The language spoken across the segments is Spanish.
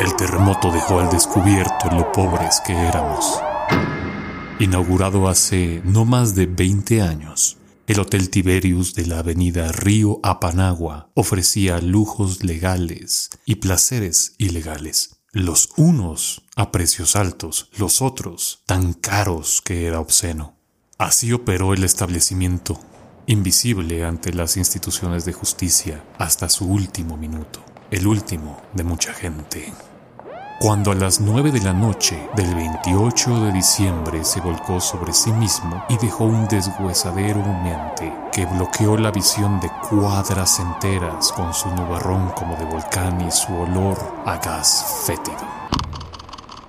El terremoto dejó al descubierto lo pobres que éramos. Inaugurado hace no más de 20 años, el Hotel Tiberius de la avenida Río Apanagua ofrecía lujos legales y placeres ilegales. Los unos a precios altos, los otros tan caros que era obsceno. Así operó el establecimiento, invisible ante las instituciones de justicia hasta su último minuto, el último de mucha gente. Cuando a las 9 de la noche del 28 de diciembre se volcó sobre sí mismo y dejó un deshuesadero humeante que bloqueó la visión de cuadras enteras con su nubarrón como de volcán y su olor a gas fétido.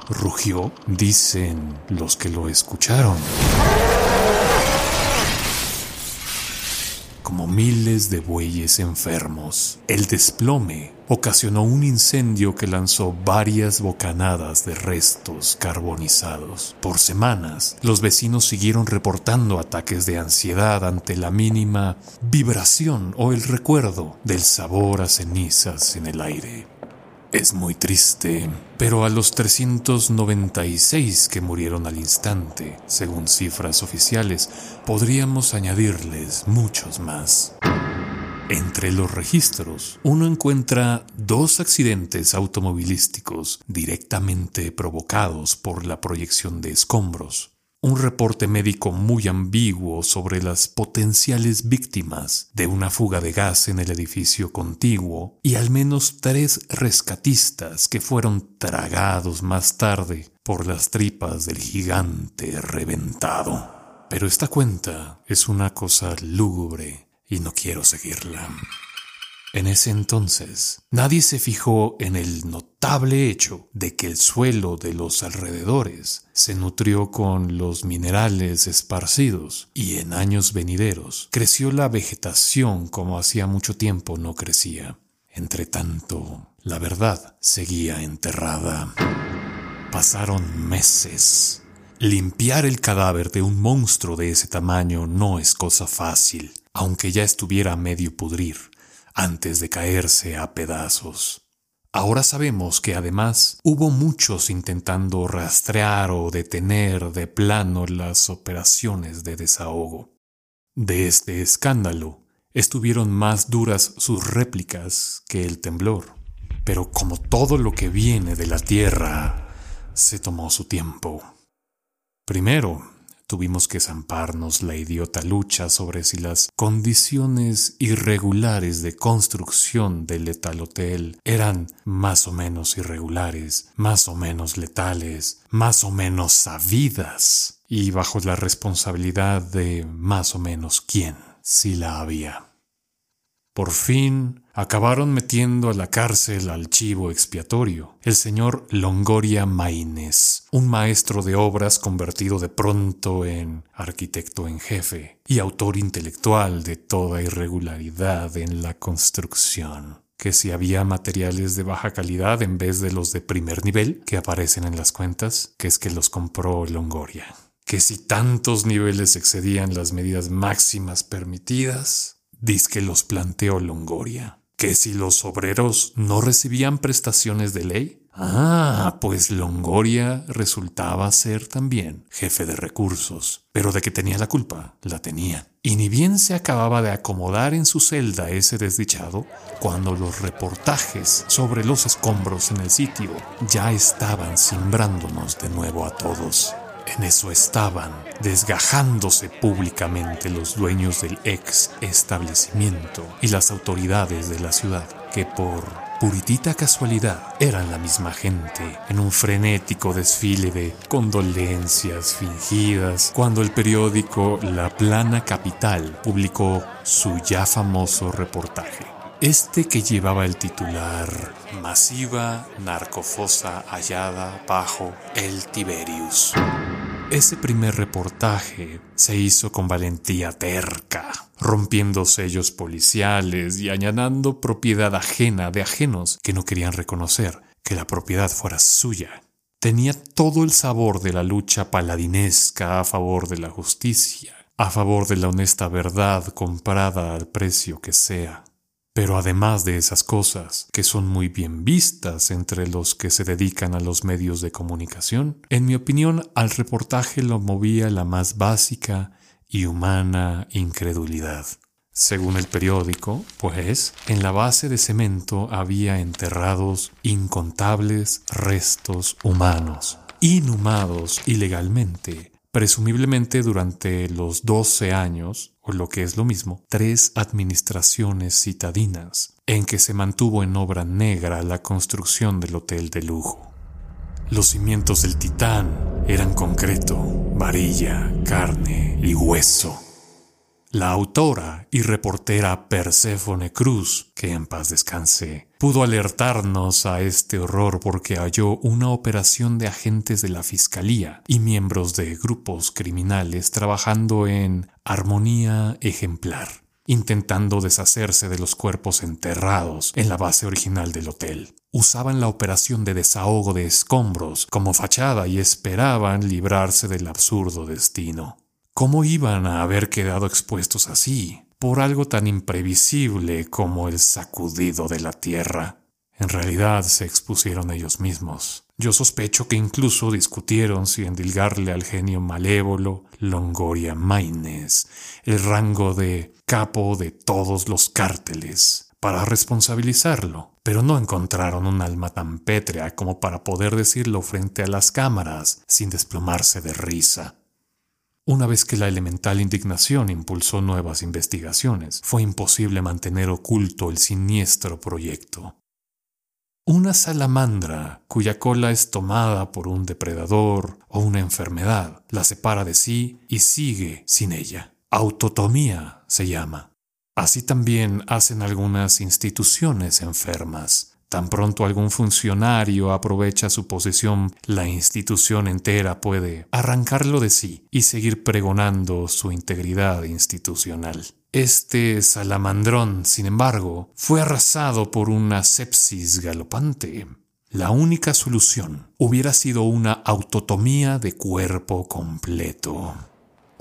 Rugió, dicen los que lo escucharon. Como miles de bueyes enfermos. El desplome ocasionó un incendio que lanzó varias bocanadas de restos carbonizados. Por semanas, los vecinos siguieron reportando ataques de ansiedad ante la mínima vibración o el recuerdo del sabor a cenizas en el aire. Es muy triste, pero a los 396 que murieron al instante, según cifras oficiales, podríamos añadirles muchos más. Entre los registros, uno encuentra dos accidentes automovilísticos directamente provocados por la proyección de escombros, un reporte médico muy ambiguo sobre las potenciales víctimas de una fuga de gas en el edificio contiguo y al menos tres rescatistas que fueron tragados más tarde por las tripas del gigante reventado. Pero esta cuenta es una cosa lúgubre y no quiero seguirla. En ese entonces, nadie se fijó en el notable hecho de que el suelo de los alrededores se nutrió con los minerales esparcidos y en años venideros creció la vegetación como hacía mucho tiempo no crecía. Entre tanto, la verdad seguía enterrada. Pasaron meses. Limpiar el cadáver de un monstruo de ese tamaño no es cosa fácil, aunque ya estuviera medio pudrir antes de caerse a pedazos. Ahora sabemos que además hubo muchos intentando rastrear o detener de plano las operaciones de desahogo. De este escándalo estuvieron más duras sus réplicas que el temblor, pero como todo lo que viene de la tierra, se tomó su tiempo. Primero, Tuvimos que zamparnos la idiota lucha sobre si las condiciones irregulares de construcción del letal hotel eran más o menos irregulares, más o menos letales, más o menos sabidas y bajo la responsabilidad de más o menos quién, si la había. Por fin acabaron metiendo a la cárcel al chivo expiatorio, el señor Longoria Maínez, un maestro de obras convertido de pronto en arquitecto en jefe y autor intelectual de toda irregularidad en la construcción que si había materiales de baja calidad en vez de los de primer nivel que aparecen en las cuentas, que es que los compró Longoria. Que si tantos niveles excedían las medidas máximas permitidas, que los planteó Longoria. Que si los obreros no recibían prestaciones de ley, Ah, pues Longoria resultaba ser también jefe de recursos, pero de que tenía la culpa, la tenía. Y ni bien se acababa de acomodar en su celda ese desdichado, cuando los reportajes sobre los escombros en el sitio ya estaban simbrándonos de nuevo a todos. En eso estaban, desgajándose públicamente los dueños del ex establecimiento y las autoridades de la ciudad, que por puritita casualidad eran la misma gente, en un frenético desfile de condolencias fingidas, cuando el periódico La Plana Capital publicó su ya famoso reportaje. Este que llevaba el titular Masiva narcofosa hallada bajo el Tiberius. Ese primer reportaje se hizo con valentía terca, rompiendo sellos policiales y añadiendo propiedad ajena de ajenos que no querían reconocer que la propiedad fuera suya. Tenía todo el sabor de la lucha paladinesca a favor de la justicia, a favor de la honesta verdad comprada al precio que sea. Pero además de esas cosas, que son muy bien vistas entre los que se dedican a los medios de comunicación, en mi opinión al reportaje lo movía la más básica y humana incredulidad. Según el periódico, pues, en la base de cemento había enterrados incontables restos humanos, inhumados ilegalmente, presumiblemente durante los 12 años, o lo que es lo mismo, tres administraciones citadinas, en que se mantuvo en obra negra la construcción del hotel de lujo. Los cimientos del Titán eran concreto, varilla, carne y hueso. La autora y reportera Perséfone Cruz, que en paz descanse, pudo alertarnos a este horror porque halló una operación de agentes de la Fiscalía y miembros de grupos criminales trabajando en armonía ejemplar, intentando deshacerse de los cuerpos enterrados en la base original del hotel. Usaban la operación de desahogo de escombros como fachada y esperaban librarse del absurdo destino. ¿Cómo iban a haber quedado expuestos así por algo tan imprevisible como el sacudido de la tierra? En realidad se expusieron ellos mismos. Yo sospecho que incluso discutieron si endilgarle al genio malévolo Longoria Maines el rango de capo de todos los cárteles para responsabilizarlo, pero no encontraron un alma tan pétrea como para poder decirlo frente a las cámaras sin desplomarse de risa. Una vez que la elemental indignación impulsó nuevas investigaciones, fue imposible mantener oculto el siniestro proyecto. Una salamandra cuya cola es tomada por un depredador o una enfermedad la separa de sí y sigue sin ella. Autotomía se llama. Así también hacen algunas instituciones enfermas Tan pronto algún funcionario aprovecha su posición, la institución entera puede arrancarlo de sí y seguir pregonando su integridad institucional. Este salamandrón, sin embargo, fue arrasado por una sepsis galopante. La única solución hubiera sido una autotomía de cuerpo completo.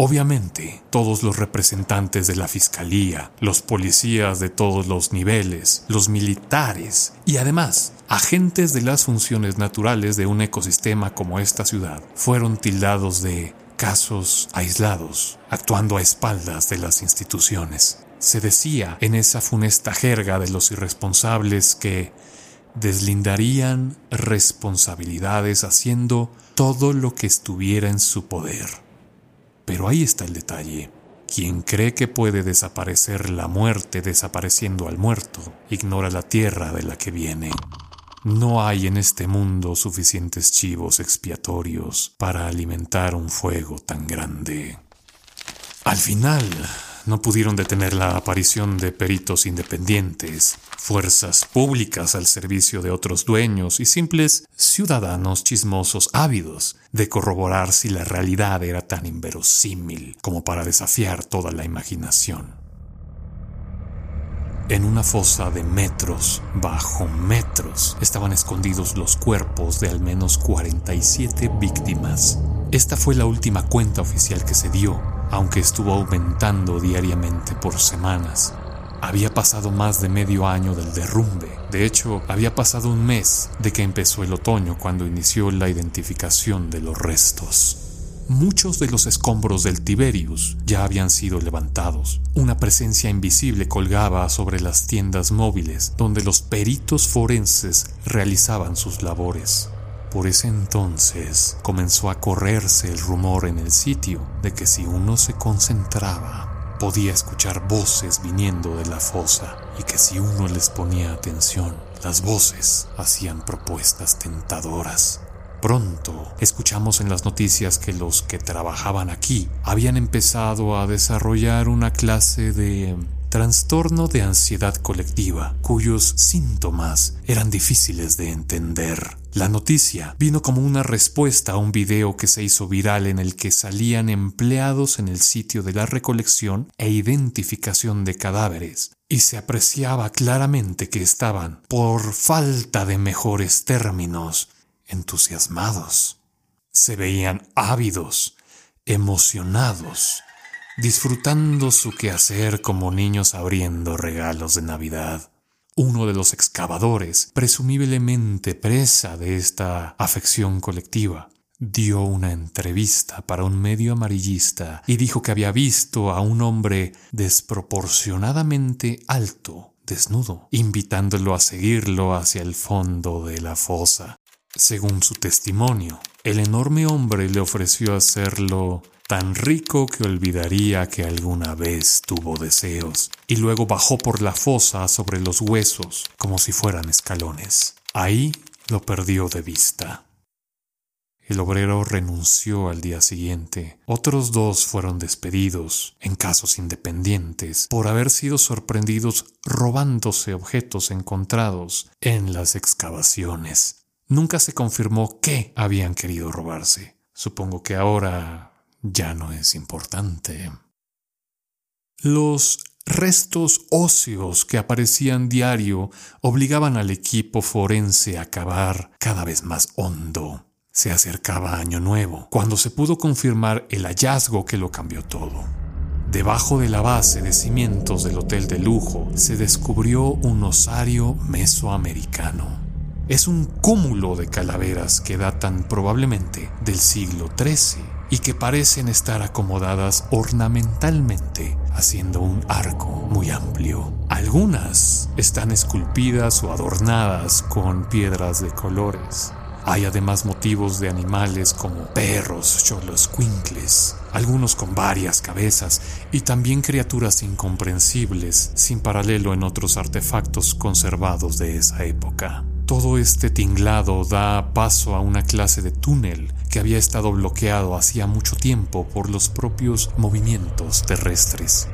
Obviamente, todos los representantes de la Fiscalía, los policías de todos los niveles, los militares y además agentes de las funciones naturales de un ecosistema como esta ciudad fueron tildados de casos aislados, actuando a espaldas de las instituciones. Se decía en esa funesta jerga de los irresponsables que deslindarían responsabilidades haciendo todo lo que estuviera en su poder. Pero ahí está el detalle. Quien cree que puede desaparecer la muerte desapareciendo al muerto, ignora la tierra de la que viene. No hay en este mundo suficientes chivos expiatorios para alimentar un fuego tan grande. Al final, no pudieron detener la aparición de peritos independientes, fuerzas públicas al servicio de otros dueños y simples ciudadanos chismosos ávidos de corroborar si la realidad era tan inverosímil como para desafiar toda la imaginación. En una fosa de metros bajo metros estaban escondidos los cuerpos de al menos 47 víctimas. Esta fue la última cuenta oficial que se dio aunque estuvo aumentando diariamente por semanas. Había pasado más de medio año del derrumbe. De hecho, había pasado un mes de que empezó el otoño cuando inició la identificación de los restos. Muchos de los escombros del Tiberius ya habían sido levantados. Una presencia invisible colgaba sobre las tiendas móviles donde los peritos forenses realizaban sus labores. Por ese entonces comenzó a correrse el rumor en el sitio de que si uno se concentraba, podía escuchar voces viniendo de la fosa y que si uno les ponía atención, las voces hacían propuestas tentadoras. Pronto escuchamos en las noticias que los que trabajaban aquí habían empezado a desarrollar una clase de trastorno de ansiedad colectiva, cuyos síntomas eran difíciles de entender. La noticia vino como una respuesta a un video que se hizo viral en el que salían empleados en el sitio de la recolección e identificación de cadáveres, y se apreciaba claramente que estaban, por falta de mejores términos, entusiasmados. Se veían ávidos, emocionados, disfrutando su quehacer como niños abriendo regalos de Navidad. Uno de los excavadores, presumiblemente presa de esta afección colectiva, dio una entrevista para un medio amarillista y dijo que había visto a un hombre desproporcionadamente alto, desnudo, invitándolo a seguirlo hacia el fondo de la fosa. Según su testimonio, el enorme hombre le ofreció hacerlo tan rico que olvidaría que alguna vez tuvo deseos, y luego bajó por la fosa sobre los huesos como si fueran escalones. Ahí lo perdió de vista. El obrero renunció al día siguiente. Otros dos fueron despedidos, en casos independientes, por haber sido sorprendidos robándose objetos encontrados en las excavaciones. Nunca se confirmó qué habían querido robarse. Supongo que ahora ya no es importante. Los restos óseos que aparecían diario obligaban al equipo forense a cavar cada vez más hondo. Se acercaba Año Nuevo, cuando se pudo confirmar el hallazgo que lo cambió todo. Debajo de la base de cimientos del hotel de lujo se descubrió un osario mesoamericano. Es un cúmulo de calaveras que datan probablemente del siglo XIII y que parecen estar acomodadas ornamentalmente, haciendo un arco muy amplio. Algunas están esculpidas o adornadas con piedras de colores. Hay además motivos de animales como perros, cholos, quincles, algunos con varias cabezas y también criaturas incomprensibles, sin paralelo en otros artefactos conservados de esa época. Todo este tinglado da paso a una clase de túnel que había estado bloqueado hacía mucho tiempo por los propios movimientos terrestres.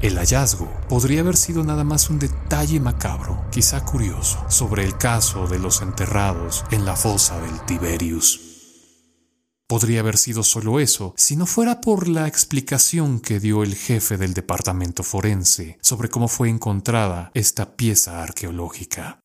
El hallazgo podría haber sido nada más un detalle macabro, quizá curioso, sobre el caso de los enterrados en la fosa del Tiberius. Podría haber sido solo eso, si no fuera por la explicación que dio el jefe del departamento forense sobre cómo fue encontrada esta pieza arqueológica.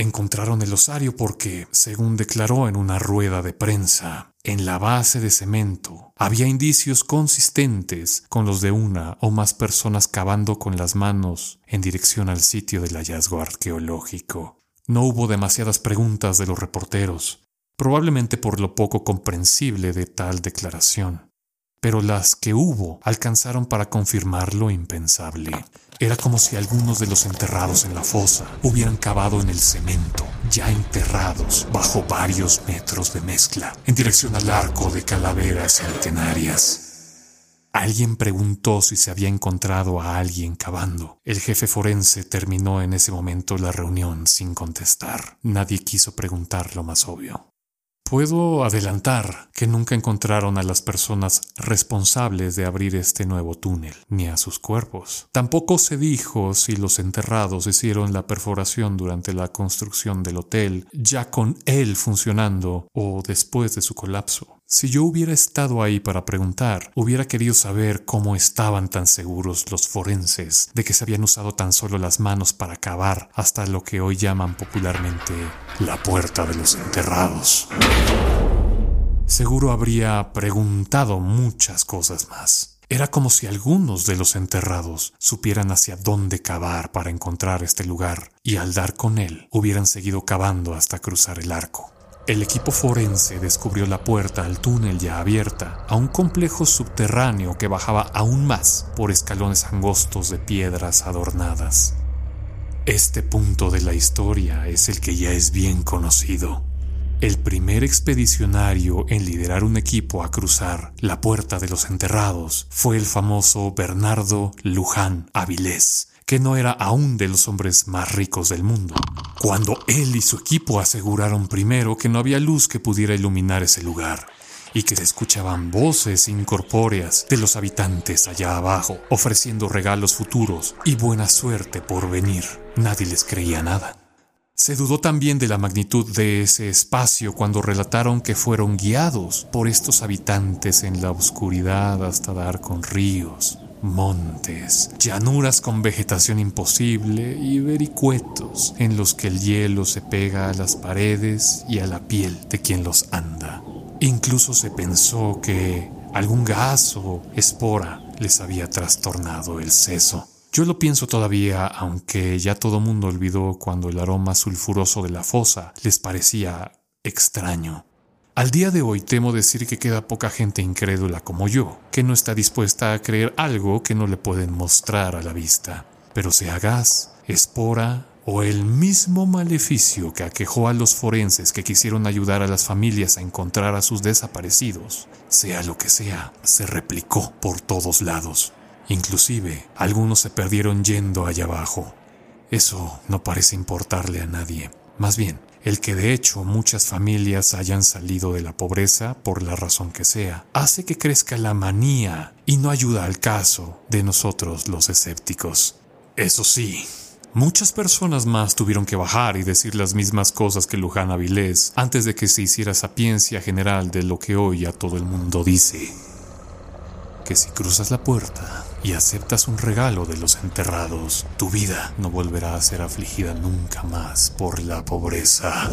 Encontraron el osario porque, según declaró en una rueda de prensa, en la base de cemento había indicios consistentes con los de una o más personas cavando con las manos en dirección al sitio del hallazgo arqueológico. No hubo demasiadas preguntas de los reporteros, probablemente por lo poco comprensible de tal declaración, pero las que hubo alcanzaron para confirmar lo impensable. Era como si algunos de los enterrados en la fosa hubieran cavado en el cemento, ya enterrados bajo varios metros de mezcla, en dirección al arco de calaveras centenarias. Alguien preguntó si se había encontrado a alguien cavando. El jefe forense terminó en ese momento la reunión sin contestar. Nadie quiso preguntar lo más obvio. Puedo adelantar que nunca encontraron a las personas responsables de abrir este nuevo túnel, ni a sus cuerpos. Tampoco se dijo si los enterrados hicieron la perforación durante la construcción del hotel, ya con él funcionando o después de su colapso. Si yo hubiera estado ahí para preguntar, hubiera querido saber cómo estaban tan seguros los forenses de que se habían usado tan solo las manos para cavar hasta lo que hoy llaman popularmente la puerta de los enterrados. Seguro habría preguntado muchas cosas más. Era como si algunos de los enterrados supieran hacia dónde cavar para encontrar este lugar y al dar con él hubieran seguido cavando hasta cruzar el arco. El equipo forense descubrió la puerta al túnel ya abierta a un complejo subterráneo que bajaba aún más por escalones angostos de piedras adornadas. Este punto de la historia es el que ya es bien conocido. El primer expedicionario en liderar un equipo a cruzar la puerta de los enterrados fue el famoso Bernardo Luján Avilés, que no era aún de los hombres más ricos del mundo, cuando él y su equipo aseguraron primero que no había luz que pudiera iluminar ese lugar y que se escuchaban voces incorpóreas de los habitantes allá abajo, ofreciendo regalos futuros y buena suerte por venir. Nadie les creía nada. Se dudó también de la magnitud de ese espacio cuando relataron que fueron guiados por estos habitantes en la oscuridad hasta dar con ríos, montes, llanuras con vegetación imposible y vericuetos en los que el hielo se pega a las paredes y a la piel de quien los anda. Incluso se pensó que algún gas o espora les había trastornado el seso. Yo lo pienso todavía, aunque ya todo mundo olvidó cuando el aroma sulfuroso de la fosa les parecía extraño. Al día de hoy temo decir que queda poca gente incrédula como yo, que no está dispuesta a creer algo que no le pueden mostrar a la vista. Pero sea gas, espora o el mismo maleficio que aquejó a los forenses que quisieron ayudar a las familias a encontrar a sus desaparecidos, sea lo que sea, se replicó por todos lados. Inclusive, algunos se perdieron yendo allá abajo. Eso no parece importarle a nadie. Más bien, el que de hecho muchas familias hayan salido de la pobreza por la razón que sea, hace que crezca la manía y no ayuda al caso de nosotros los escépticos. Eso sí, muchas personas más tuvieron que bajar y decir las mismas cosas que Luján Avilés antes de que se hiciera sapiencia general de lo que hoy a todo el mundo dice. Que si cruzas la puerta y aceptas un regalo de los enterrados, tu vida no volverá a ser afligida nunca más por la pobreza.